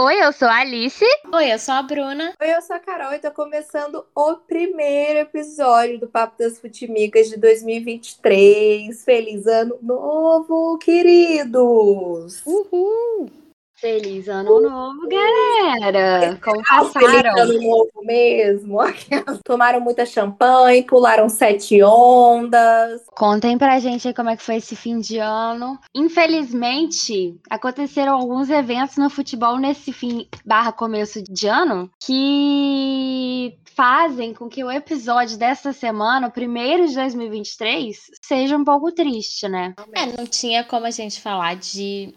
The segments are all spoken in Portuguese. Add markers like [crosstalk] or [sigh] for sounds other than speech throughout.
Oi, eu sou a Alice. Oi, eu sou a Bruna. Oi, eu sou a Carol e tô começando o primeiro episódio do Papo das Futimigas de 2023. Feliz ano novo, queridos! Uhul! Feliz ano novo, galera! Como Feliz passaram? ano novo mesmo. [laughs] Tomaram muita champanhe, pularam sete ondas. Contem pra gente aí como é que foi esse fim de ano. Infelizmente, aconteceram alguns eventos no futebol nesse fim barra começo de ano que fazem com que o episódio dessa semana, o primeiro de 2023, seja um pouco triste, né? É, não tinha como a gente falar de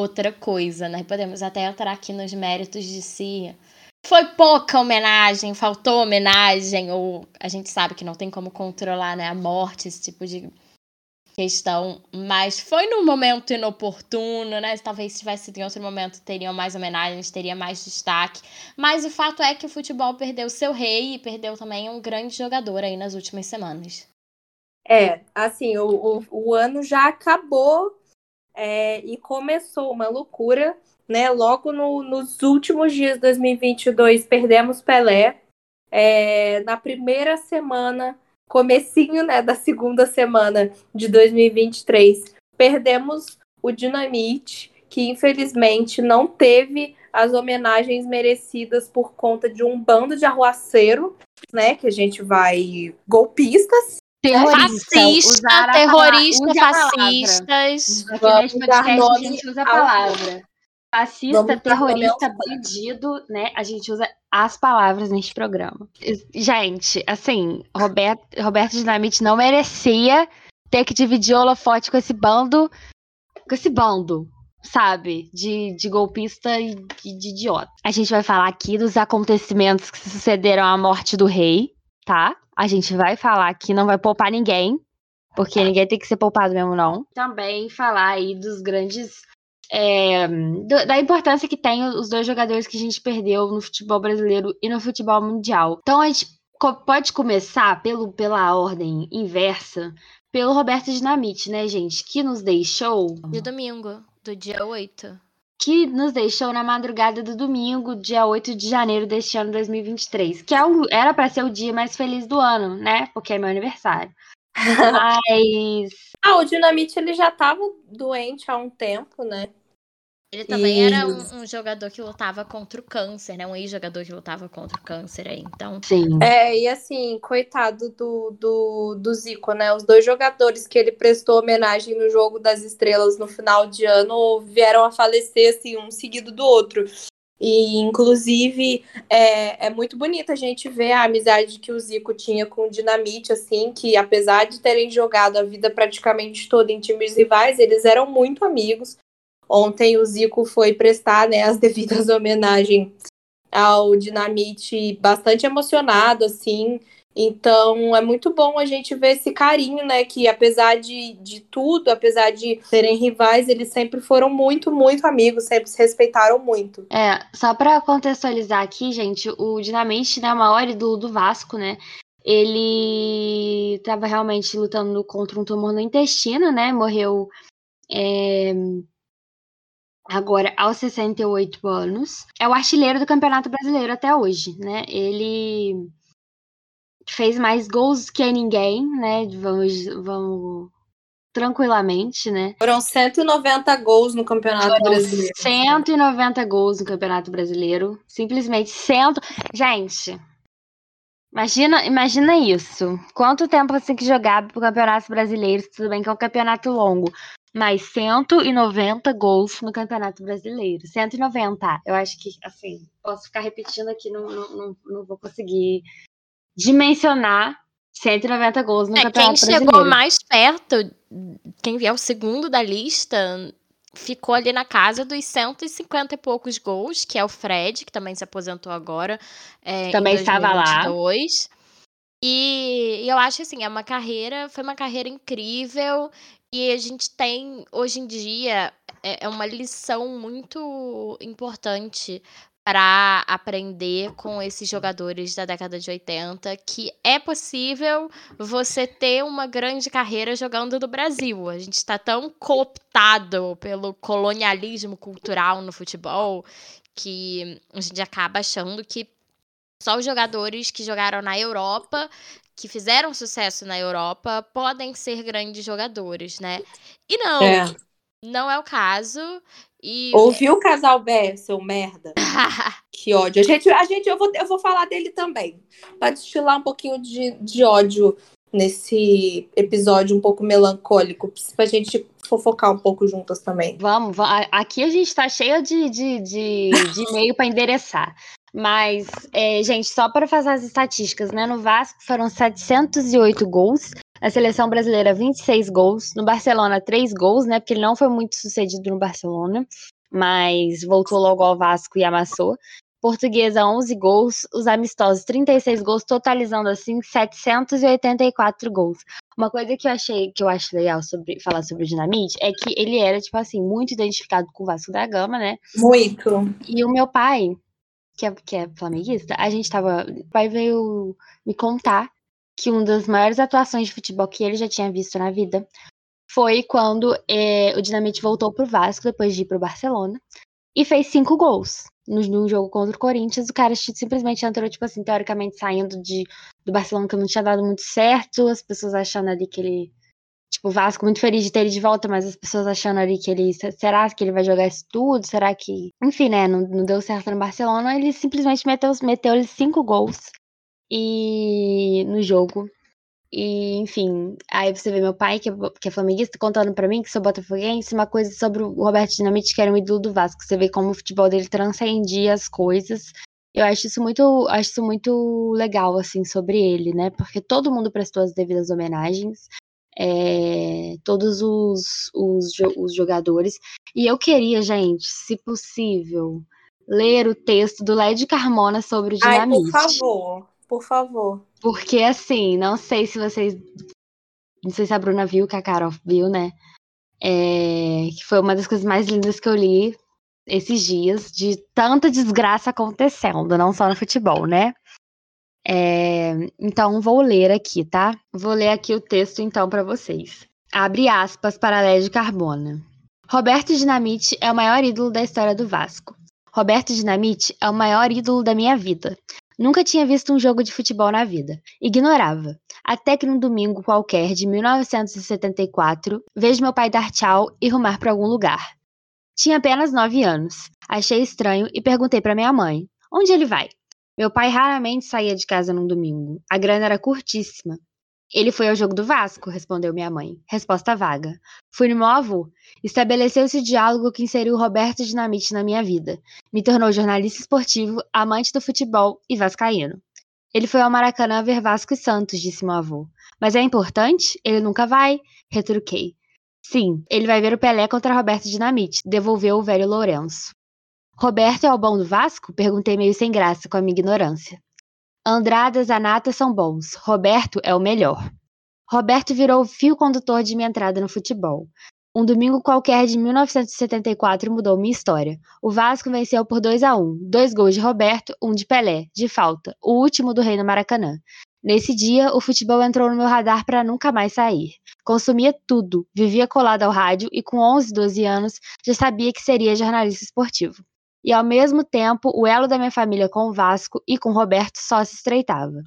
outra coisa, né? Podemos até entrar aqui nos méritos de si. Foi pouca homenagem, faltou homenagem, ou a gente sabe que não tem como controlar, né, a morte, esse tipo de questão, mas foi num momento inoportuno, né? Talvez se tivesse sido em outro momento teriam mais homenagens, teria mais destaque. Mas o fato é que o futebol perdeu seu rei e perdeu também um grande jogador aí nas últimas semanas. É, assim, o, o, o ano já acabou é, e começou uma loucura, né? Logo no, nos últimos dias de 2022, perdemos Pelé. É, na primeira semana, comecinho né, da segunda semana de 2023, perdemos o Dinamite, que infelizmente não teve as homenagens merecidas por conta de um bando de arruaceiro, né? Que a gente vai. golpistas, Terrorista, Fascista, terrorista, fascistas. Aqui dar podcast a gente usa a palavra. Fascista, terrorista, bandido, né? A gente usa as palavras neste programa. Gente, assim, Roberto, Roberto Dinamite não merecia ter que dividir o holofote com esse bando, com esse bando, sabe? De, de golpista e de, de idiota. A gente vai falar aqui dos acontecimentos que sucederam à morte do rei, tá? A gente vai falar aqui, não vai poupar ninguém, porque ninguém tem que ser poupado mesmo, não. Também falar aí dos grandes. é, do- da importância que tem os dois jogadores que a gente perdeu no futebol brasileiro e no futebol mundial. Então a gente co- pode começar pelo, pela ordem inversa, pelo Roberto Dinamite, né, gente? Que nos deixou. De domingo, do dia 8. Que nos deixou na madrugada do domingo, dia 8 de janeiro deste ano 2023. Que é o- era pra ser o dia mais feliz do ano, né? Porque é meu aniversário. [laughs] Mas. Ah, o Dinamite ele já estava doente há um tempo, né? Ele também E- era um, um jogador que lutava contra o câncer, né? Um ex-jogador que lutava contra o câncer aí. Então, Sim. É, e assim, coitado do, do, do Zico, né? Os dois jogadores que ele prestou homenagem no jogo das estrelas no final de ano vieram a falecer, assim, um seguido do outro. E, inclusive, é, é muito bonito a gente ver a amizade que o Zico tinha com o Dinamite, assim, que apesar de terem jogado a vida praticamente toda em times rivais, eles eram muito amigos. Ontem o Zico foi prestar né, as [laughs] devidas homenagens ao Dinamite bastante emocionado, assim. Então é muito bom a gente ver esse carinho, né? Que apesar de, de tudo, apesar de serem rivais, eles sempre foram muito, muito amigos, sempre se respeitaram muito. É, só pra contextualizar aqui, gente, o Dinamite, né, maior ídolo do Vasco, né? Ele tava realmente lutando contra um tumor no intestino, né? Morreu é, agora aos 68 anos. É o artilheiro do Campeonato Brasileiro até hoje, né? Ele fez mais gols que ninguém, né? Vamos, vamos tranquilamente, né? Foram 190 gols no Campeonato Brasileiro. 190 gols no Campeonato Brasileiro. Simplesmente 100. Gente, imagina, imagina isso. Quanto tempo você tem que jogar pro Campeonato Brasileiro? Tudo bem que é um campeonato longo. Mas 190 gols no Campeonato Brasileiro. 190. Eu acho que, assim, posso ficar repetindo aqui, não, não, não, não vou conseguir dimensionar 190 gols no é, quem Campeonato chegou Brasileiro. mais perto, quem é o segundo da lista, ficou ali na casa dos 150 e poucos gols, que é o Fred, que também se aposentou agora. é, Também estava lá. 2022. E, e eu acho assim, é uma carreira, foi uma carreira incrível. E a gente tem, hoje em dia, é, é uma lição muito importante para aprender com esses jogadores da década de 80 que é possível você ter uma grande carreira jogando no Brasil. A gente está tão cooptado pelo colonialismo cultural no futebol Que a gente acaba achando que só os jogadores que jogaram na Europa, que fizeram sucesso na Europa, podem ser grandes jogadores, né? E não, É. não é o caso. E Ouviu o casal Bé, seu merda? [laughs] Que ódio. A gente, a gente eu, vou, eu vou falar dele também. Pra destilar um pouquinho de, de ódio nesse episódio um pouco melancólico. Pra gente fofocar um pouco juntas também. Vamos, aqui a gente tá cheia de, de, de, de e-mail para endereçar. Mas, é, gente, só para fazer as estatísticas, né? No Vasco foram 708 gols, na seleção brasileira 26 gols, no Barcelona 3 gols, né? Porque ele não foi muito sucedido no Barcelona, mas voltou logo ao Vasco e amassou. Portuguesa 11 gols, os amistosos 36 gols, totalizando assim 784 gols. Uma coisa que eu achei que eu acho legal sobre falar sobre o Dinamite é que ele era, tipo assim, muito identificado com o Vasco da Gama, né? Muito. E o meu pai, que é, que é flamenguista, a gente tava. O pai veio me contar que uma das maiores atuações de futebol que ele já tinha visto na vida foi quando eh, o Dinamite voltou pro Vasco depois de ir pro Barcelona e fez cinco gols. No, no jogo contra o Corinthians, o cara simplesmente entrou, tipo assim, teoricamente saindo de, do Barcelona que não tinha dado muito certo, as pessoas achando ali que ele. Tipo, o Vasco muito feliz de ter ele de volta, mas as pessoas achando ali que ele. Será que ele vai jogar isso tudo? Será que. Enfim, né? Não, não deu certo no Barcelona. Ele simplesmente meteu, meteu cinco gols e no jogo. E, enfim, aí você vê meu pai, que é, que é flamenguista, contando pra mim que sou botafoguense, uma coisa sobre o Roberto Dinamite, que era um ídolo do Vasco. Você vê como o futebol dele transcendia as coisas. Eu acho isso muito, acho isso muito legal, assim, sobre ele, né? Porque todo mundo prestou as devidas homenagens. É, todos os, os, os jogadores. E eu queria, gente, se possível, ler o texto do Led Carmona sobre o Ai, Dinamite. por favor. Por favor. Porque assim, não sei se vocês. Não sei se a Bruna viu, que a Carol viu, né? É, que foi uma das coisas mais lindas que eu li esses dias, de tanta desgraça acontecendo, não só no futebol, né? É, então, vou ler aqui, tá? Vou ler aqui o texto, então, para vocês. Abre aspas para Led Carbona. Roberto Dinamite é o maior ídolo da história do Vasco. Roberto Dinamite é o maior ídolo da minha vida. Nunca tinha visto um jogo de futebol na vida. Ignorava. Até que num domingo qualquer de 1974, vejo meu pai dar tchau e rumar para algum lugar. Tinha apenas nove anos. Achei estranho e perguntei para minha mãe: onde ele vai? Meu pai raramente saía de casa num domingo. A grana era curtíssima. Ele foi ao jogo do Vasco, respondeu minha mãe. Resposta vaga. Fui no meu avô. Estabeleceu-se o diálogo que inseriu Roberto Dinamite na minha vida. Me tornou jornalista esportivo, amante do futebol e vascaíno. Ele foi ao Maracanã ver Vasco e Santos, disse meu avô. Mas é importante? Ele nunca vai? Retruquei. Sim, ele vai ver o Pelé contra Roberto Dinamite, devolveu o velho Lourenço. Roberto é o bom do Vasco? Perguntei meio sem graça, com a minha ignorância. Andrada, Zanata são bons. Roberto é o melhor. Roberto virou o fio condutor de minha entrada no futebol. Um domingo qualquer de 1974 mudou minha história. O Vasco venceu por 2 a 1 dois gols de Roberto, um de Pelé, de falta, o último do Rei no Maracanã. Nesse dia, o futebol entrou no meu radar para nunca mais sair. Consumia tudo, vivia colado ao rádio e com 11, 12 anos já sabia que seria jornalista esportivo. E ao mesmo tempo, o elo da minha família com o Vasco e com Roberto só se estreitava.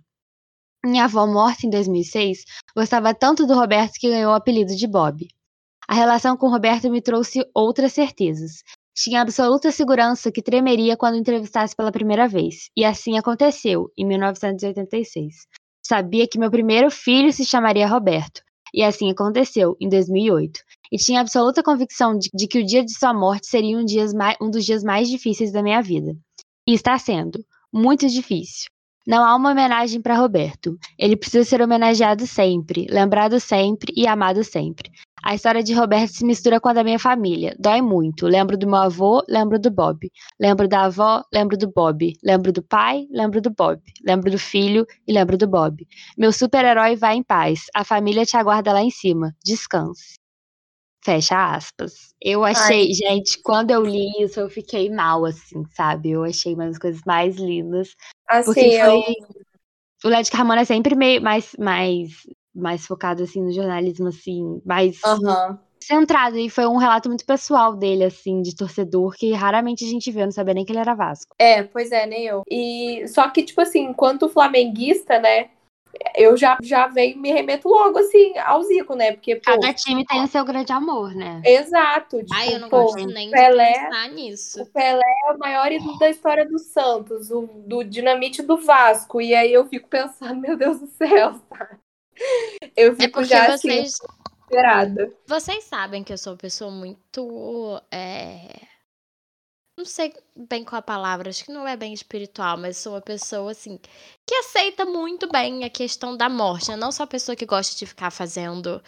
Minha avó, morta em 2006, gostava tanto do Roberto que ganhou o apelido de Bob. A relação com Roberto me trouxe outras certezas. Tinha absoluta segurança que tremeria quando entrevistasse pela primeira vez, e assim aconteceu, em 1986. Sabia que meu primeiro filho se chamaria Roberto, e assim aconteceu, em 2008. E tinha absoluta convicção de, de que o dia de sua morte seria um, dias mai- um dos dias mais difíceis da minha vida. E está sendo. Muito difícil. Não há uma homenagem para Roberto. Ele precisa ser homenageado sempre, lembrado sempre e amado sempre. A história de Roberto se mistura com a da minha família. Dói muito. Lembro do meu avô, lembro do Bob. Lembro da avó, lembro do Bob. Lembro do pai, lembro do Bob. Lembro do filho e lembro do Bob. Meu super-herói vai em paz. A família te aguarda lá em cima. Descanse. Fecha aspas. Eu achei, gente, quando eu li isso, eu fiquei mal, assim, sabe? Eu achei uma das coisas mais lindas. Porque Assim, eu, foi. O Led Carmona é sempre meio mais, mais, mais focado, assim, no jornalismo, assim, mais Aham. centrado e foi um relato muito pessoal dele, assim, de torcedor, que raramente a gente vê, eu não sabia nem que ele era Vasco. É, pois é, nem eu. E só que, tipo assim, enquanto flamenguista, né? Eu já, já venho, me remeto logo, assim, ao Zico, né? Porque, pô, Cada time tem o seu grande amor, né? Exato. Tipo, Ai, eu não pô, gosto nem Pelé, de pensar nisso. O Pelé é o maior ídolo da história do Santos, o, do Dinamite do Vasco. E aí eu fico pensando, meu Deus do céu, tá? Eu É fico porque já assim, vocês, desesperada. vocês sabem que eu sou uma pessoa muito. é, Não sei bem qual a palavra, acho que não é bem espiritual, mas sou uma pessoa assim que aceita muito bem a questão da morte. Eu não sou a pessoa que gosta de ficar fazendo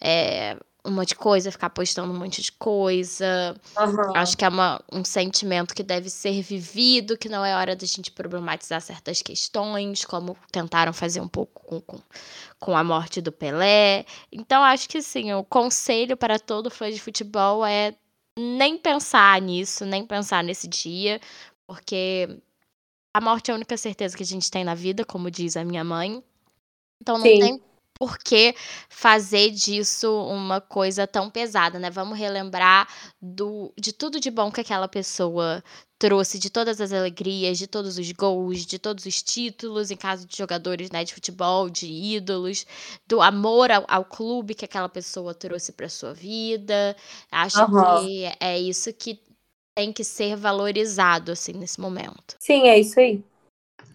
é, um monte de coisa, ficar postando um monte de coisa. Aham. Acho que é uma- um sentimento que deve ser vivido, que não é hora da gente problematizar certas questões, como tentaram fazer um pouco com, com, com a morte do Pelé. Então, acho que sim, o conselho para todo fã de futebol é nem pensar nisso, nem pensar nesse dia, porque a morte é a única certeza que a gente tem na vida, como diz a minha mãe. Então não Sim. tem por que fazer disso uma coisa tão pesada, né? Vamos relembrar do, de tudo de bom que aquela pessoa trouxe, de todas as alegrias, de todos os gols, de todos os títulos, em caso de jogadores né, de futebol, de ídolos, do amor ao, ao clube que aquela pessoa trouxe para sua vida. Acho Aham. que é isso que tem que ser valorizado assim nesse momento. Sim, é isso aí.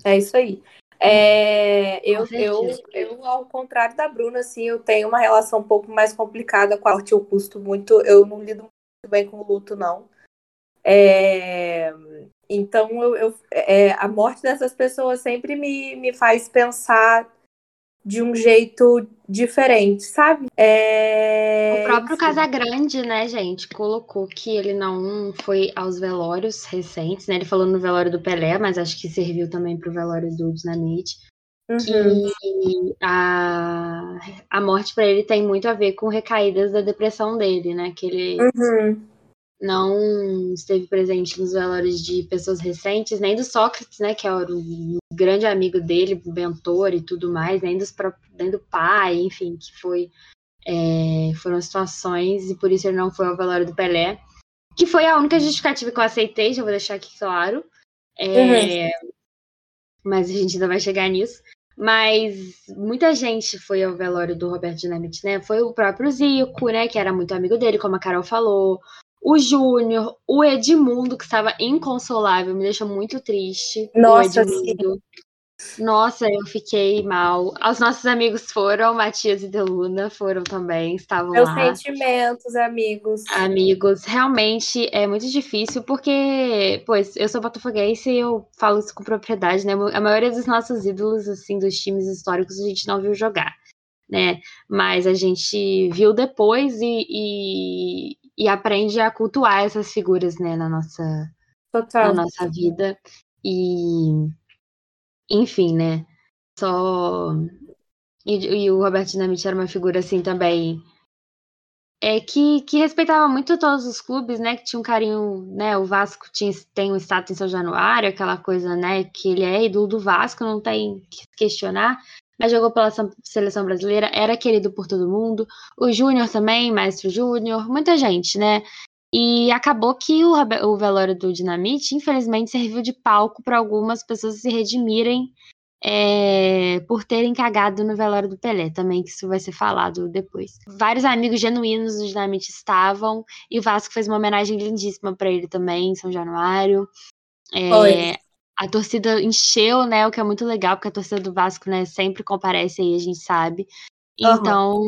É isso aí. É, eu, eu, eu, ao contrário da Bruna, assim, eu tenho uma relação um pouco mais complicada com a arte. Eu custo muito, eu não lido muito bem com o luto, não. É, então, eu, eu- é, a morte dessas pessoas sempre me, me faz pensar de um jeito diferente, sabe? É, O próprio. Casagrande, né, gente, colocou que ele não foi aos velórios recentes, né? Ele falou no velório do Pelé, mas acho que serviu também pro velório do Dinamite. Uhum. Que a, a morte para ele tem muito a ver com recaídas da depressão dele, né? Que ele Uhum. Não esteve presente nos velórios de pessoas recentes, nem do Sócrates, né, que era um grande amigo dele, mentor e tudo mais, nem, dos nem do pai, enfim, que foi é, foram situações e por isso ele não foi ao velório do Pelé, que foi a única justificativa que eu aceitei, já vou deixar aqui claro. É, Mas a gente ainda vai chegar nisso. Mas muita gente foi ao velório do Roberto Dinamite, né? Foi o próprio Zico, né? Que era muito amigo dele, como a Carol falou. O Júnior, o Edmundo, que estava inconsolável, me deixou muito triste. Nossa. Nossa, eu fiquei mal. Os nossos amigos foram, Matias e Deluna foram também, estavam Meus lá. sentimentos, amigos. Amigos, realmente é muito difícil, porque, pois, eu sou botafoguense e eu falo isso com propriedade, né? A maioria dos nossos ídolos, assim, dos times históricos, a gente não viu jogar, né? Mas a gente viu depois e, e, e aprende a cultuar essas figuras, né, na nossa, na Total. nossa vida. E, enfim, né? Só. E, e o Roberto Dinamite era uma figura, assim, também é que, que respeitava muito todos os clubes, né? Que tinha um carinho, né? O Vasco tinha, tem um status em São Januário, aquela coisa, né? Que ele é ídolo do Vasco, não tem que questionar. Mas jogou pela seleção brasileira, era querido por todo mundo. O Júnior também, Maestro Júnior, muita gente, né? E acabou que o, o velório do Dinamite, infelizmente, serviu de palco para algumas pessoas se redimirem é, por terem cagado no velório do Pelé, também que isso vai ser falado depois. Vários amigos genuínos do Dinamite estavam, e o Vasco fez uma homenagem lindíssima para ele também, em São Januário. É. a torcida encheu, né, o que é muito legal, porque a torcida do Vasco, né, sempre comparece aí, a gente sabe. Então,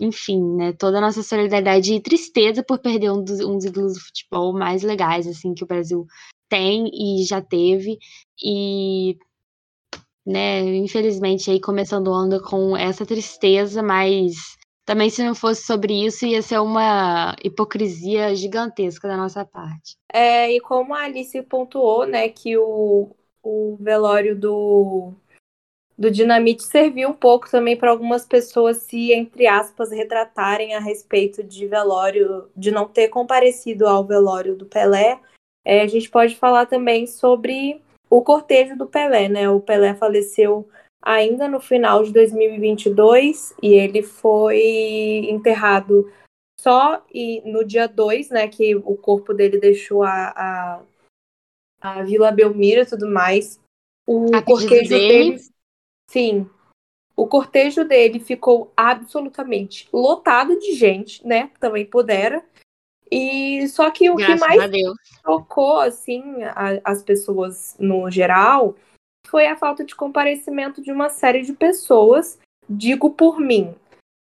enfim, né, toda a nossa solidariedade e tristeza por perder um dos, um dos ídolos do futebol mais legais, assim, que o Brasil tem e já teve. E né, infelizmente aí começando o ano com essa tristeza, mas também se não fosse sobre isso ia ser uma hipocrisia gigantesca da nossa parte. É, e como a Alice pontuou, né, que o, o velório do, do Dinamite serviu um pouco também para algumas pessoas se, entre aspas, retratarem a respeito de velório, de não ter comparecido ao velório do Pelé. É, a gente pode falar também sobre o cortejo do Pelé, né? O Pelé faleceu ainda no final de 2022 e ele foi enterrado só e no dia 2, né, que o corpo dele deixou a, a, a Vila Belmiro e tudo mais, o A cortejo dele? dele. Sim. O cortejo dele ficou absolutamente lotado de gente, né? Também pudera. E só que o que Graças mais a Deus. tocou assim a- as pessoas no geral foi a falta de comparecimento de uma série de pessoas. Digo por mim.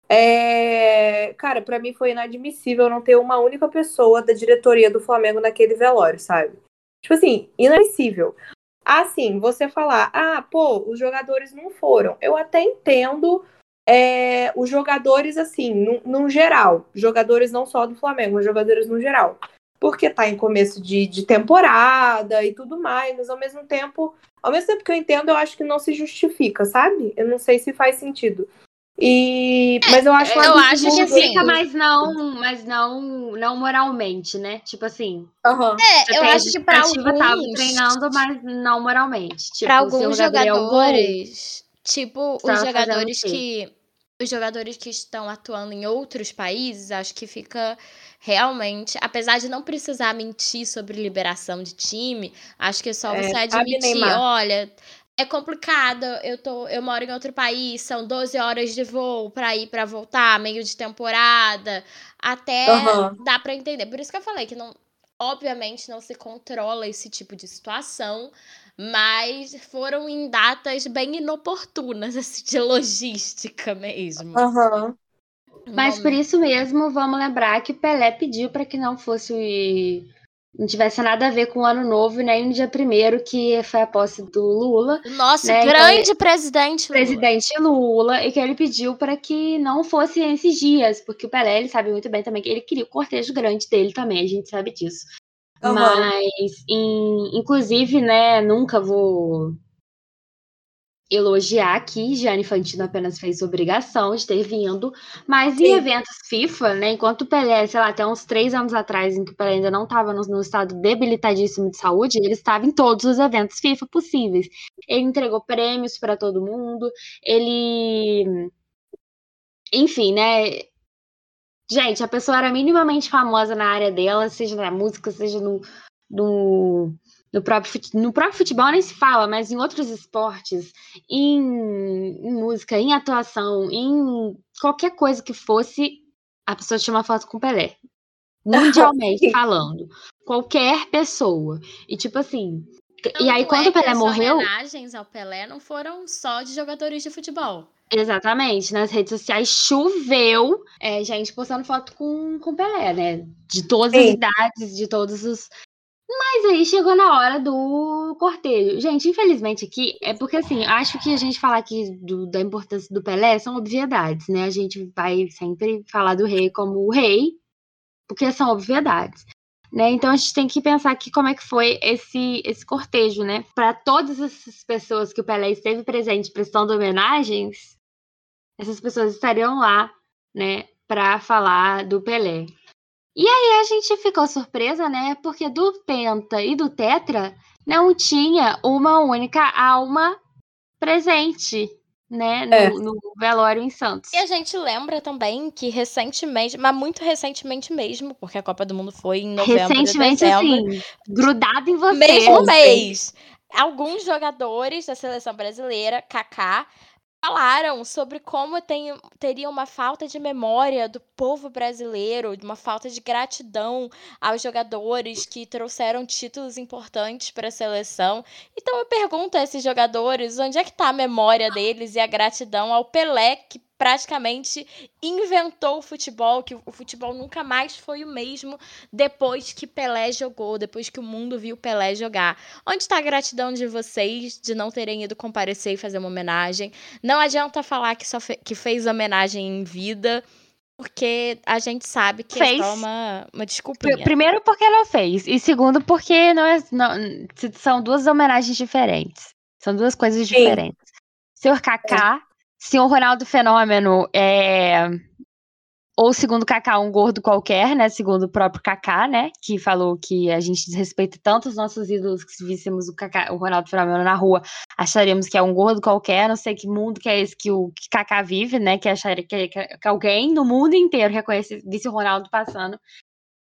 É, Cara, pra mim foi inadmissível não ter uma única pessoa da diretoria do Flamengo naquele velório, sabe? Tipo assim, inadmissível. Assim, você falar, ah, pô, os jogadores não foram. Eu até entendo é, os jogadores, assim, no, no geral. Jogadores não só do Flamengo, mas jogadores no geral. Porque tá em começo de, de temporada e tudo mais, mas ao mesmo tempo, ao mesmo tempo que eu entendo, eu acho que não se justifica, sabe? Eu não sei se faz sentido. E, mas eu acho um eu acho que assim, Fica, mas não, mas não, não moralmente, né? Tipo assim, Aham. É, eu acho que pra justificativa tava alguns, treinando, mas não moralmente. Tipo, alguns Gabriel jogadores, tipo os jogadores que os jogadores que estão atuando em outros países, acho que fica realmente, apesar de não precisar mentir sobre liberação de time, acho que é só É, você admitir, olha, é complicado, eu tô, eu moro em outro país, são 12 horas de voo pra ir pra voltar, meio de temporada, até Aham. dá pra entender. Por isso que eu falei que não, obviamente não se controla esse tipo de situação, mas foram em datas bem inoportunas, [laughs] assim, de logística mesmo. Aham. Mas por isso mesmo, vamos lembrar que o Pelé pediu para que não fosse. Não tivesse nada a ver com o ano novo, nem no dia primeiro, que foi a posse do Lula, nosso né, então grande presidente Lula. presidente Lula, e que ele pediu para que não fosse esses dias, porque o Pelé, ele sabe muito bem também que ele queria o cortejo grande dele também, a gente sabe disso. Aham. Mas, em- inclusive, né, nunca vou elogiar que Gianni Infantino apenas fez obrigação de ter vindo, mas em Sim. eventos FIFA, né, enquanto o Pelé, sei lá, até uns três anos atrás, em que o Pelé ainda não estava no, no estado debilitadíssimo de saúde, ele estava em todos os eventos FIFA possíveis. Ele entregou prêmios para todo mundo, ele... Enfim, né, Gente, a pessoa era minimamente famosa na área dela, seja na música, seja no, no, no, próprio, no próprio futebol, nem se fala, mas em outros esportes, em, em música, em atuação, em qualquer coisa que fosse, a pessoa tinha uma foto com o Pelé. [laughs] Mundialmente falando. Qualquer pessoa. E tipo assim. E aí, Tanto quando é o Pelé as morreu. homenagens ao Pelé não foram só de jogadores de futebol. Exatamente, nas redes sociais choveu é, gente postando foto com, com Pelé, né? De todas as idades, de todos os. Mas aí chegou na hora do cortejo. Gente, infelizmente aqui, é porque assim, acho que a gente falar aqui do- da importância do Pelé são obviedades, né? A gente vai sempre falar do rei como o rei, porque são obviedades. Né? Então a gente tem que pensar aqui como é que foi esse, esse cortejo, né? Para todas essas pessoas que o Pelé esteve presente prestando homenagens, essas pessoas estariam lá, né, para falar do Pelé. E aí a gente ficou surpresa, né, porque do Penta e do Tetra não tinha uma única alma presente, né, no, É. no velório em Santos. E a gente lembra também que recentemente, mas muito recentemente mesmo, porque a Copa do Mundo foi em novembro Recentemente, dezembro, assim, grudado em você. mesmo mês, alguns jogadores da seleção brasileira, Kaká, falaram sobre como tem, teria uma falta de memória do povo brasileiro, uma falta de gratidão aos jogadores que trouxeram títulos importantes para a seleção. Então eu pergunto a esses jogadores onde é que está a memória deles e a gratidão ao Pelé, que praticamente inventou o futebol, que o futebol nunca mais foi o mesmo depois que Pelé jogou, depois que o mundo viu Pelé jogar. Onde está a gratidão de vocês de não terem ido comparecer e fazer uma homenagem? Não adianta falar que só fe- que fez homenagem em vida, porque a gente sabe que é Fez. só uma, uma desculpinha. Primeiro porque não fez. E segundo porque não é, não- são duas homenagens diferentes. São duas coisas Sim. diferentes. Senhor Kaká, senhor Ronaldo Fenômeno é ou segundo Kaká, um gordo qualquer, né? Segundo o próprio Kaká, né? Que falou que a gente desrespeita tanto os nossos ídolos que se víssemos o, Kaká, o Ronaldo Fenômeno na rua, acharíamos que é um gordo qualquer. Não sei que mundo que é esse que o que Kaká vive, né? Que acharia que, que, que alguém no mundo inteiro reconhece, visse o Ronaldo passando,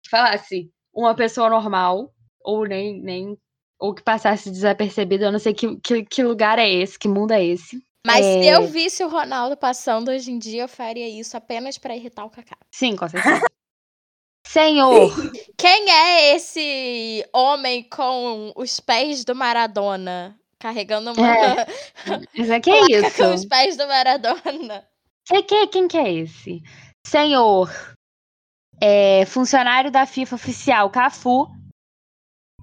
falasse uma pessoa normal, ou nem, nem ou que passasse desapercebido. Eu não sei que, que, que lugar é esse, que mundo é esse. Mas É. se eu visse o Ronaldo passando hoje em dia, eu faria isso apenas pra irritar o Kaká. Sim, com certeza. Senhor, Quem é esse homem com os pés do Maradona? Carregando uma É. [laughs] mas é que é placa com os isso? pés do Maradona. Que, que, quem que é esse? Senhor, é, funcionário da FIFA oficial, Cafu.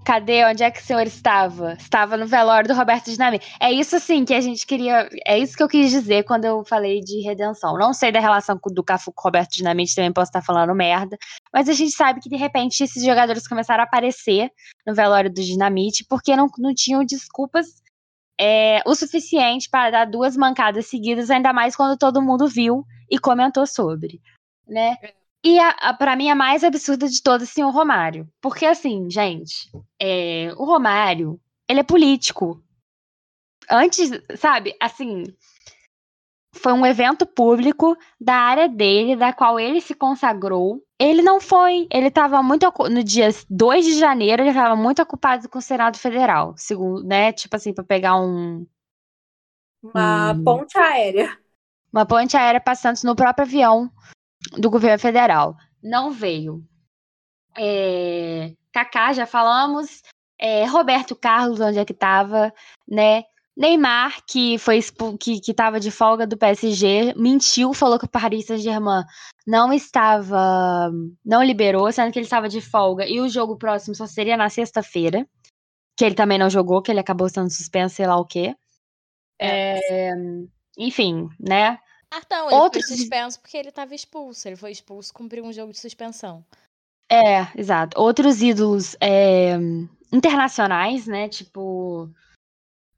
Cadê? Onde é que o senhor estava? Estava no velório do Roberto Dinamite. É isso sim que a gente queria. É isso que eu quis dizer quando eu falei de redenção. Não sei da relação do Cafu com o Roberto Dinamite, também posso estar falando merda. Mas a gente sabe que de repente esses jogadores começaram a aparecer no velório do Dinamite porque não, não tinham desculpas é, o suficiente para dar duas mancadas seguidas, ainda mais quando todo mundo viu e comentou sobre, né? E a, a, para mim a mais absurda de todas, sim, o Romário. Porque assim, gente, é, o Romário, ele é político. Antes, sabe, assim, foi um evento público da área dele, da qual ele se consagrou. Ele não foi, ele estava muito no dia 2 de janeiro, ele estava muito ocupado com o Senado Federal, segundo, né, tipo assim, para pegar um Uma Hum. ponte aérea. uma ponte aérea passando no próprio avião do governo federal. Não veio. É, Kaká, já falamos. É, Roberto Carlos, onde é que estava, né? Neymar, que foi que, que tava de folga do PSG, mentiu, falou que o Paris Saint-Germain não estava, não liberou, sendo que ele estava de folga e o jogo próximo só seria na sexta-feira, que ele também não jogou, que ele acabou sendo suspenso, sei lá o quê. É, enfim, né? Cartão, ele Outros- foi suspenso porque ele tava expulso. Ele foi expulso, cumpriu um jogo de suspensão. É, exato. Outros ídolos é, internacionais, né? Tipo.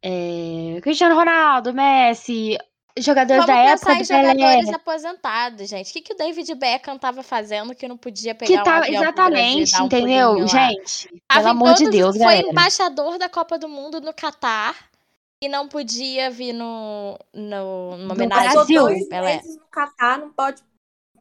é, Cristiano Ronaldo, Messi, jogadores Vamos da pensar época em Pelé. jogadores aposentados, gente. O que, que o David Beckham tava fazendo que não podia pegar Que um tá, avião Brasil exatamente, dar um entendeu? Gente, Tava pelo amor de Deus, Foi galera. embaixador da Copa do Mundo no Catar e não podia vir no, no, numa No homenagem Passou Brasil. dois Pelé. meses no Catar, não pode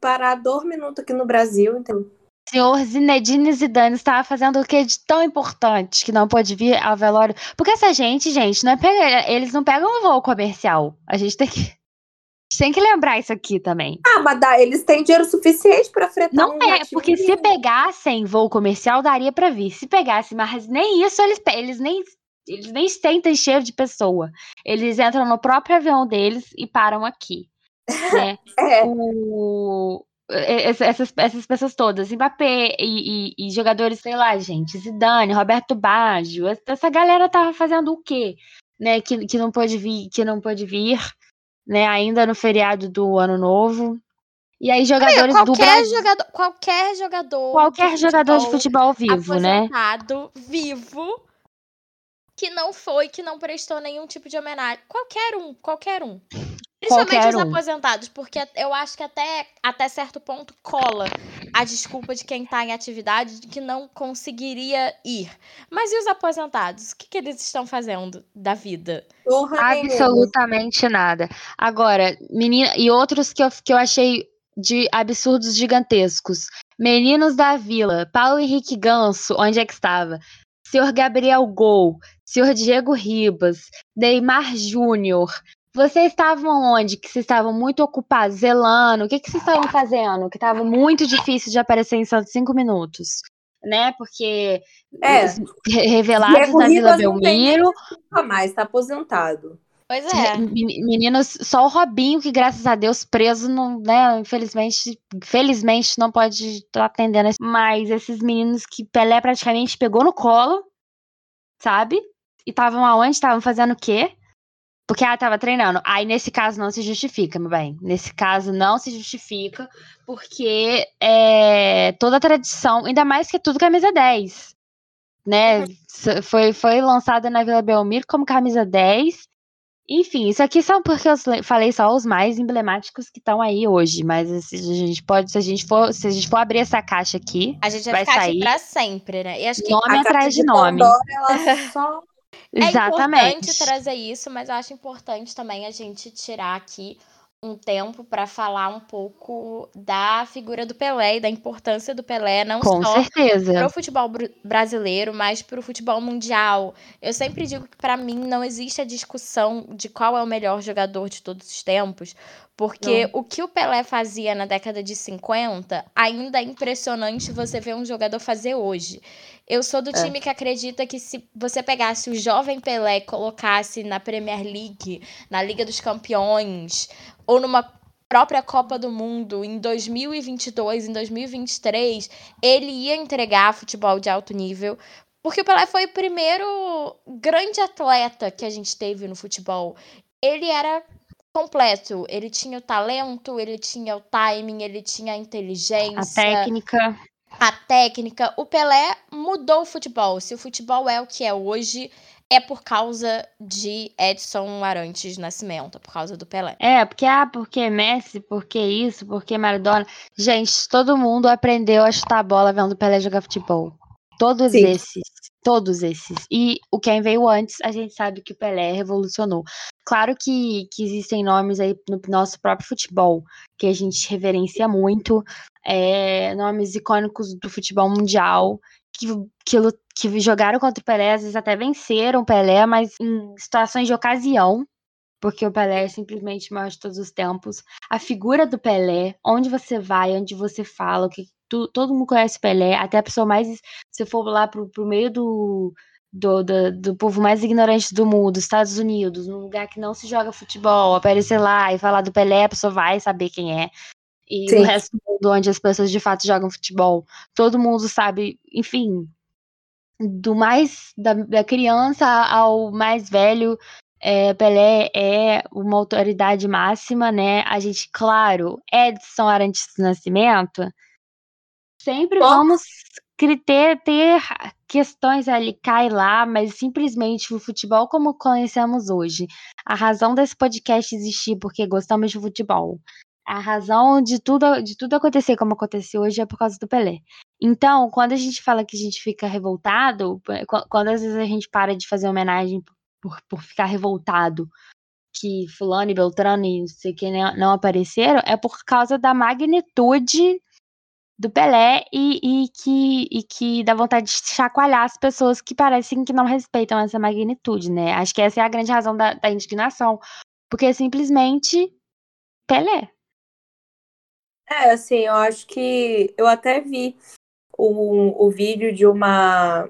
parar dois minutos aqui no Brasil, entendeu? senhor Zinedine Zidane estava fazendo o que de tão importante que não pôde vir ao velório? Porque essa gente, gente, não é pega- eles não pegam um voo comercial. A gente tem que, a gente tem que lembrar isso aqui também. Ah, mas dá, eles têm dinheiro suficiente pra fretar Não um é, porque se pegassem voo comercial, daria pra vir. Se pegasse, mas nem isso eles, eles nem eles nem sentem cheiro de pessoa. Eles entram no próprio avião deles e param aqui, [laughs] né? É, o, ess- essas, essas pessoas todas, Mbappé e, e- e jogadores, sei lá, gente, Zidane, Roberto Baggio, essa- galera tava fazendo o quê? Né, que, que não pôde vir, que não pôde vir, né, ainda no feriado do Ano Novo. E aí jogadores do Qualquer Brasil, jogador, qualquer jogador, qualquer de jogador de futebol vivo, né? vivo, que não foi, que não prestou nenhum tipo de homenagem. Qualquer um, qualquer um. Principalmente Qualquer os um. aposentados, porque eu acho que até, até certo ponto cola a desculpa de quem tá em atividade de que não conseguiria ir. Mas e os aposentados? O que, que eles estão fazendo da vida? porra nenhuma. Absolutamente nada. Agora, menina, e outros que eu, que eu achei de absurdos gigantescos. Meninos da Vila, Paulo Henrique Ganso, onde é que estava? Senhor Gabriel Gol, senhor Diego Ribas, Neymar Júnior. Vocês estavam onde? Que vocês estavam muito ocupados, zelando. O que, que vocês estavam fazendo? Que estava muito difícil de aparecer em só cinco minutos. Né? Porque É. os re- revelados na Vila Belmiro. Nunca mais, tá aposentado. Pois é. meni- Meninos, só o Robinho, que graças a Deus, preso, não, né? Infelizmente, felizmente não pode estar atendendo. Mas esses meninos que Pelé praticamente pegou no colo, sabe? E estavam aonde? Estavam fazendo o quê? Porque ela tava treinando. Aí, nesse caso, não se justifica, meu bem. Nesse caso, não se justifica, porque é toda a tradição, ainda mais que é tudo camisa 10. Né? S- Foi, foi lançada na Vila Belmiro como camisa 10. Enfim, isso aqui são porque eu falei só os mais emblemáticos que estão aí hoje, mas se a gente pode, se a gente for, se a gente for abrir essa caixa aqui, A gente vai, vai ficar sair aqui pra sempre, né? E acho que nome A atrás caixa de nome. Pandora, ela só é Exatamente. importante trazer isso, mas eu acho importante também a gente tirar aqui um tempo para falar um pouco da figura do Pelé e da importância do Pelé, não Com só para o futebol br- brasileiro, mas para o futebol mundial. Eu sempre digo que para mim não existe a discussão de qual é o melhor jogador de todos os tempos, porque o que o Pelé fazia na década de 50 ainda é impressionante você ver um jogador fazer hoje. Eu sou do É. time que acredita que se você pegasse o jovem Pelé e colocasse na Premier League, na Liga dos Campeões, ou numa própria Copa do Mundo em 2022, em 2023, ele ia entregar futebol de alto nível, porque o Pelé foi o primeiro grande atleta que a gente teve no futebol. Ele era completo, ele tinha o talento, ele tinha o timing, ele tinha a inteligência, A técnica. A técnica. O Pelé mudou o futebol. Se o futebol é o que é hoje, é por causa de Edson Arantes Nascimento, por causa do Pelé. É, porque ah, porque Messi, porque isso, porque Maradona. Gente, todo mundo aprendeu a chutar a bola vendo o Pelé jogar futebol. Todos Sim. esses, todos esses. E o quem veio antes, a gente sabe que o Pelé revolucionou. Claro que, que existem nomes aí no nosso próprio futebol que a gente reverencia muito, é, nomes icônicos do futebol mundial que, que, que jogaram contra o Pelé, às vezes até venceram o Pelé, mas em situações de ocasião, porque o Pelé é simplesmente o maior de todos os tempos. A figura do Pelé, onde você vai, onde você fala, o que tu- todo mundo conhece o Pelé, até a pessoa mais. Se for lá pro, pro meio do, do, do, do povo mais ignorante do mundo, Estados Unidos, num lugar que não se joga futebol, aparecer lá e falar do Pelé, a pessoa vai saber quem é. E Sim. no resto do mundo, onde as pessoas de fato jogam futebol, todo mundo sabe, enfim, do mais da, da criança ao mais velho, é, Pelé é uma autoridade máxima, né? A gente, claro, Edson Arantes do Nascimento, sempre Bom. vamos ter, ter questões ali, cai lá, mas simplesmente o futebol como conhecemos hoje. A razão desse podcast existir porque gostamos de futebol. A razão de tudo, de tudo acontecer como aconteceu hoje é por causa do Pelé. Então, quando a gente fala que a gente fica revoltado, qu- quando às vezes a gente para de fazer homenagem por, por ficar revoltado que fulano e Beltrano e não sei quem não apareceram, é por causa da magnitude do Pelé e, e que, e que dá vontade de chacoalhar as pessoas que parecem que não respeitam essa magnitude, né? Acho que essa é a grande razão da, da indignação. Porque é simplesmente Pelé. É, assim, eu acho que eu até vi o, o vídeo de uma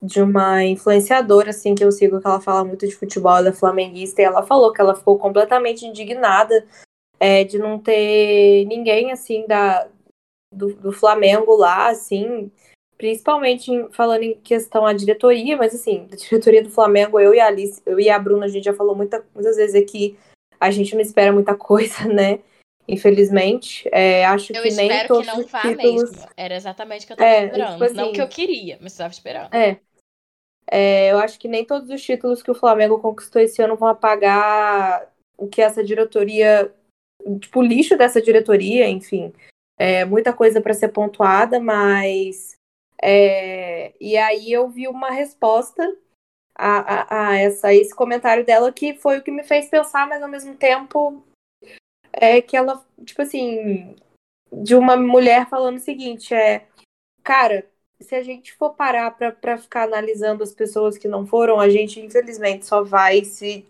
de uma influenciadora assim que eu sigo que ela fala muito de futebol, ela é flamenguista e ela falou que ela ficou completamente indignada é, de não ter ninguém assim da do, do Flamengo lá, assim, principalmente em- falando em questão a diretoria, mas assim, da diretoria do Flamengo, eu e a Alice, eu e a Bruna, a gente já falou muita, muitas vezes aqui, a gente não espera muita coisa, [laughs] né? Infelizmente. É, acho Eu que nem espero que todos não os vá títulos. mesmo. Era exatamente o que eu tava É, esperando. tipo não assim- que eu queria, mas eu tava esperando. É. É, eu acho que nem todos os títulos que o Flamengo conquistou esse ano vão apagar o que essa diretoria, tipo, o lixo dessa diretoria, enfim. É muita coisa para ser pontuada, mas. é, e aí eu vi uma resposta a, a, a essa, esse comentário dela que foi o que me fez pensar, mas ao mesmo tempo é que ela, tipo assim, de uma mulher falando o seguinte, é, cara, se a gente for parar pra, pra ficar analisando as pessoas que não foram, a gente infelizmente só vai se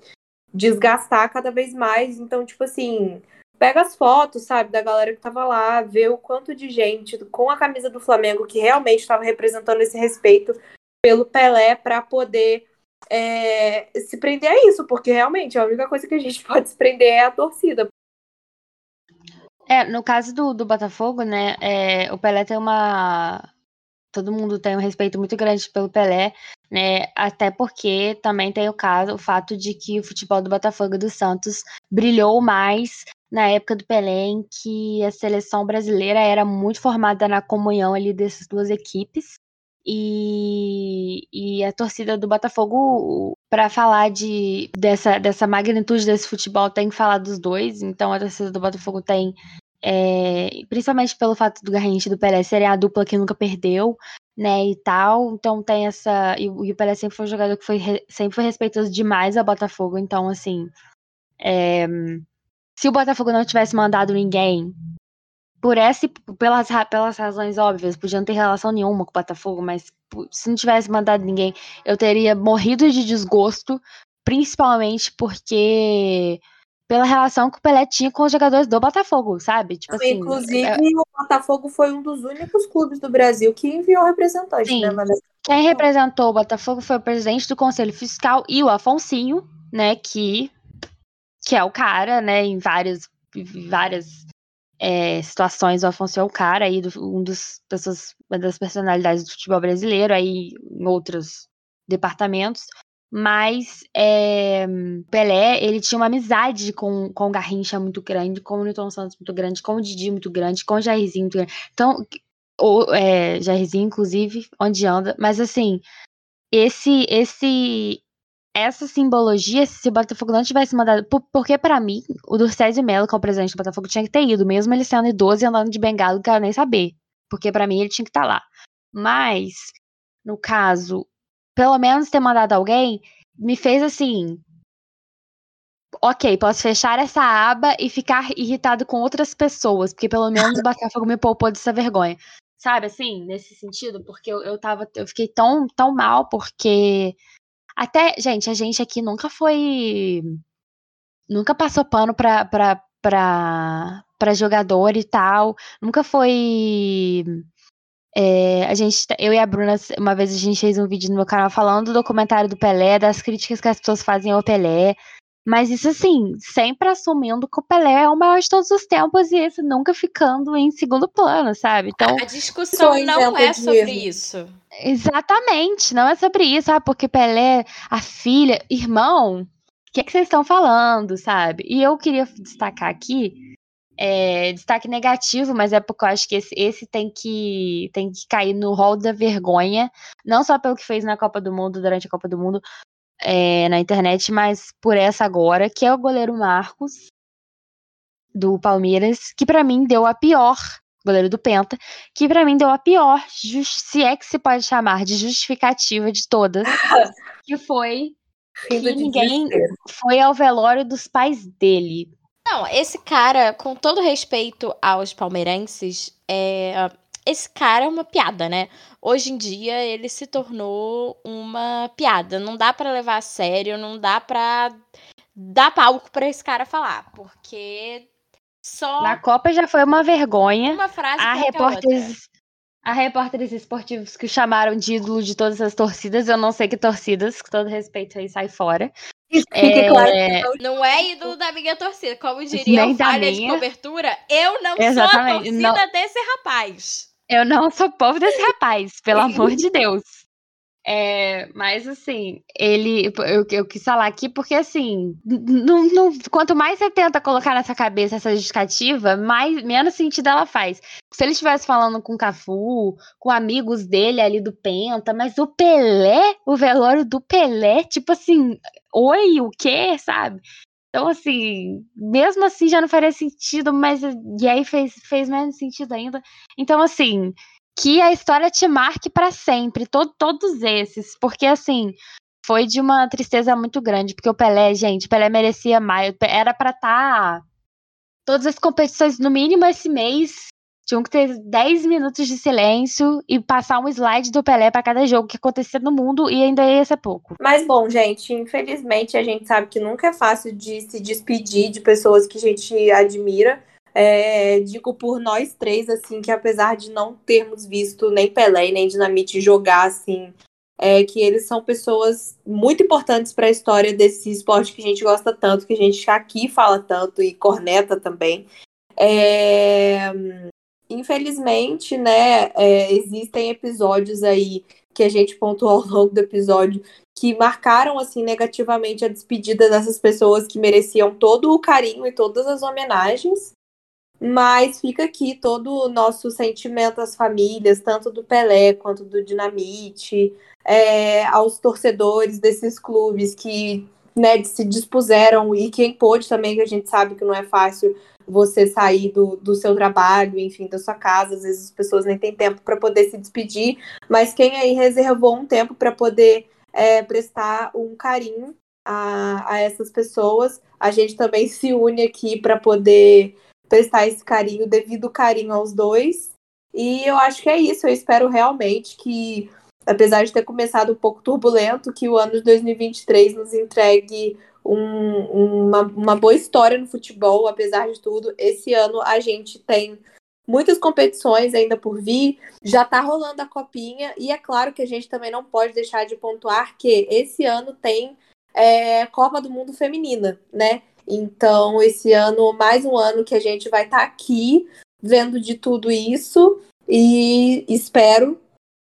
desgastar cada vez mais. Então, tipo assim, pega as fotos, sabe, da galera que tava lá, vê o quanto de gente com a camisa do Flamengo que realmente estava representando esse respeito pelo Pelé pra poder é, se prender a isso, porque realmente a única coisa que a gente [laughs] pode se prender é a torcida. É, no caso do, do Botafogo, né, é, o Pelé tem uma. Todo mundo tem um respeito muito grande pelo Pelé, né? Até porque também tem o caso, o fato de que o futebol do Botafogo e do Santos brilhou mais na época do Pelé, em que a seleção brasileira era muito formada na comunhão ali dessas duas equipes. E, e a torcida do Botafogo, para falar de, dessa, dessa magnitude desse futebol, tem que falar dos dois. Então a torcida do Botafogo tem, é, principalmente pelo fato do Garrincha e do Pelé serem a dupla que nunca perdeu, né, e tal. Então tem essa. E, e o Pelé sempre foi um jogador que foi, sempre foi respeitoso demais ao Botafogo. Então, assim. É, se o Botafogo não tivesse mandado ninguém por essa pelas, pelas razões óbvias, podia não ter relação nenhuma com o Botafogo, mas se não tivesse mandado ninguém, eu teria morrido de desgosto, principalmente porque pela relação que o Pelé tinha com os jogadores do Botafogo, sabe? Tipo assim, Inclusive, é... o Botafogo foi um dos únicos clubes do Brasil que enviou representante, Sim. né, Vanessa? Quem representou o Botafogo foi o presidente do Conselho Fiscal e o Afonsinho, né, que, que é o cara, né, em várias, várias é, situações, o Afonso é o cara aí, do, um dos pessoas, uma das personalidades do futebol brasileiro, aí em outros departamentos. Mas é, Pelé, ele tinha uma amizade com, com o Garrincha muito grande, com o Newton Santos muito grande, com o Didi muito grande, com o Jairzinho muito grande. Então, o é, Jairzinho, inclusive, onde anda. Mas assim, esse esse essa simbologia, se o Botafogo não tivesse mandado. Porque, para mim, o Durcésio Melo, que é o presidente do Botafogo, tinha que ter ido, mesmo ele sendo idoso e andando de bengala, não quero nem saber. Porque, para mim, ele tinha que estar tá lá. Mas, no caso, pelo menos ter mandado alguém, me fez assim. Ok, posso fechar essa aba e ficar irritado com outras pessoas, porque pelo menos o Botafogo me poupou dessa vergonha. Sabe, assim, nesse sentido, porque eu, eu tava. Eu fiquei tão, tão mal, porque até, gente, a gente aqui nunca foi. Nunca passou pano pra, pra, pra, pra jogador e tal. Nunca foi. É, a gente, eu e a Bruna, uma vez a gente fez um vídeo no meu canal falando do documentário do Pelé, das críticas que as pessoas fazem ao Pelé. Mas isso assim, sempre assumindo que o Pelé é o maior de todos os tempos e esse nunca ficando em segundo plano, sabe? Então, a discussão não é sobre isso. Exatamente, não é sobre isso, sabe? Porque Pelé, a filha, irmão, o que, é que vocês estão falando, sabe? E eu queria destacar aqui, é, destaque negativo, mas é porque eu acho que esse, esse tem, que, tem que cair no rol da vergonha, não só pelo que fez na Copa do Mundo, durante a Copa do Mundo, é, na internet, mas por essa agora, que é o goleiro Marcos, do Palmeiras, que para mim deu a pior goleiro do Penta, que para mim deu a pior, se é que se pode chamar de justificativa de todas, [laughs] que foi que ninguém foi ao velório dos pais dele. Não, esse cara, com todo respeito aos palmeirenses, é, esse cara é uma piada, né? Hoje em dia ele se tornou uma piada. Não dá para levar a sério, não dá para dar palco para esse cara falar, porque só. Na Copa já foi uma vergonha. Uma frase a repórteres, a repórteres esportivos que o chamaram de ídolo de todas as torcidas. Eu não sei que torcidas, com todo respeito aí, sai fora. É... Claro não é ídolo da minha torcida. Como diria o falha de cobertura, eu não Exatamente. sou a torcida não... desse rapaz. Eu não sou povo desse rapaz, pelo amor de Deus. [laughs] É, mas assim, ele. Eu, eu quis falar aqui porque, assim, não, não, quanto mais você tenta colocar nessa cabeça essa justificativa, mais, menos sentido ela faz. Se ele estivesse falando com o Cafu, com amigos dele ali do Penta, mas o Pelé, o velório do Pelé, tipo assim, oi, o quê, sabe? Então, assim, mesmo assim já não faria sentido, mas. E aí fez, fez menos sentido ainda. Então, assim que a história te marque para sempre, to todos esses, porque assim, foi de uma tristeza muito grande, porque o Pelé, gente, o Pelé merecia mais, era para estar tá todas as competições no mínimo esse mês, tinham que ter 10 minutos de silêncio e passar um slide do Pelé para cada jogo que acontecia no mundo e ainda ia ser pouco. Mas bom, gente, infelizmente a gente sabe que nunca é fácil de se despedir de pessoas que a gente admira. É, digo por nós três, assim, que apesar de não termos visto nem Pelé nem Dinamite jogar, assim, é, que eles são pessoas muito importantes para a história desse esporte que a gente gosta tanto, que a gente aqui fala tanto e corneta também. É, infelizmente, né, é, existem episódios aí que a gente pontuou ao longo do episódio que marcaram assim negativamente a despedida dessas pessoas que mereciam todo o carinho e todas as homenagens. Mas fica aqui todo o nosso sentimento às famílias, tanto do Pelé quanto do Dinamite, é, aos torcedores desses clubes que né, se dispuseram e quem pôde também, que a gente sabe que não é fácil você sair do, do seu trabalho, enfim, da sua casa, às vezes as pessoas nem têm tempo para poder se despedir, mas quem aí reservou um tempo para poder é, prestar um carinho a, a essas pessoas, a gente também se une aqui para poder prestar esse carinho, devido carinho aos dois. E eu acho que é isso. Eu espero realmente que, apesar de ter começado um pouco turbulento, que o ano de 2023 nos entregue um, uma, uma boa história no futebol, apesar de tudo. Esse ano a gente tem muitas competições ainda por vir, já tá rolando a copinha, e é claro que a gente também não pode deixar de pontuar que esse ano tem é, Copa do Mundo Feminina, né? Então, esse ano, mais um ano que a gente vai estar tá aqui vendo de tudo isso e espero,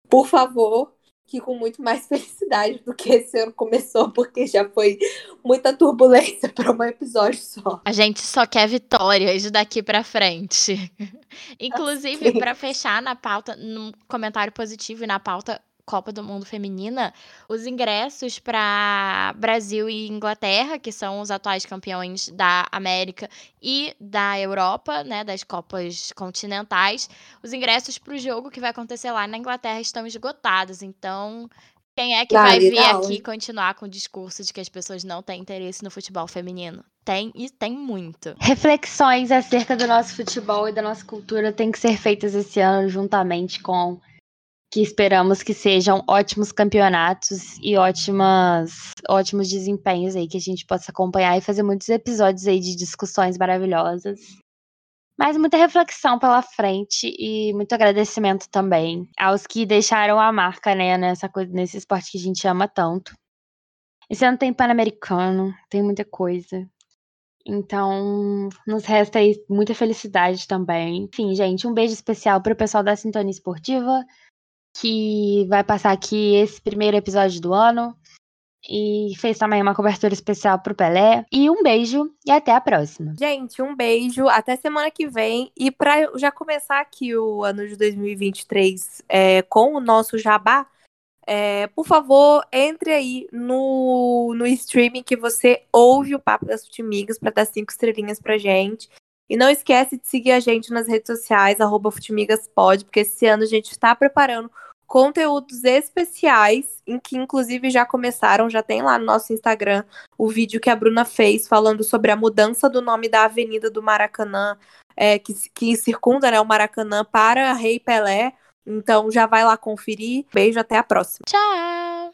por favor, que com muito mais [laughs] felicidade do que esse ano começou, porque já foi muita turbulência [laughs] para um episódio só. A gente só quer vitórias daqui para frente. [laughs] Inclusive, para fechar na pauta, num comentário positivo e na pauta Copa do Mundo Feminina, os ingressos para Brasil e Inglaterra, que são os atuais campeões da América e da Europa, né, das Copas continentais, os ingressos para o jogo que vai acontecer lá na Inglaterra estão esgotados. Então, quem é que ah, vai legal. vir aqui continuar com o discurso de que as pessoas não têm interesse no futebol feminino? Tem e tem muito. Reflexões acerca do nosso futebol e da nossa cultura têm que ser feitas esse ano juntamente com que esperamos que sejam ótimos campeonatos e ótimas, ótimos desempenhos aí que a gente possa acompanhar e fazer muitos episódios aí de discussões maravilhosas. Mas muita reflexão pela frente e muito agradecimento também aos que deixaram a marca, né, nessa coisa, nesse esporte que a gente ama tanto. Esse ano tem Pan-Americano, tem muita coisa. Então, nos resta aí muita felicidade também. Enfim, gente, um beijo especial para o pessoal da Sintonia Esportiva, que vai passar aqui esse primeiro episódio do ano. E fez também uma cobertura especial pro Pelé. E um beijo e até a próxima. Gente, um beijo. Até semana que vem. E para já começar aqui o ano de 2023 é, com o nosso jabá, é, por favor, entre aí no, no streaming que você ouve o Papo das Futimigas para dar cinco estrelinhas pra gente. E não esquece de seguir a gente nas redes sociais, arroba porque esse ano a gente está preparando conteúdos especiais, em que inclusive já começaram, já tem lá no nosso Instagram o vídeo que a Bruna fez falando sobre a mudança do nome da Avenida do Maracanã, é, que, que circunda né, o Maracanã para Rei Pelé. Então já vai lá conferir. Beijo, até a próxima. Tchau!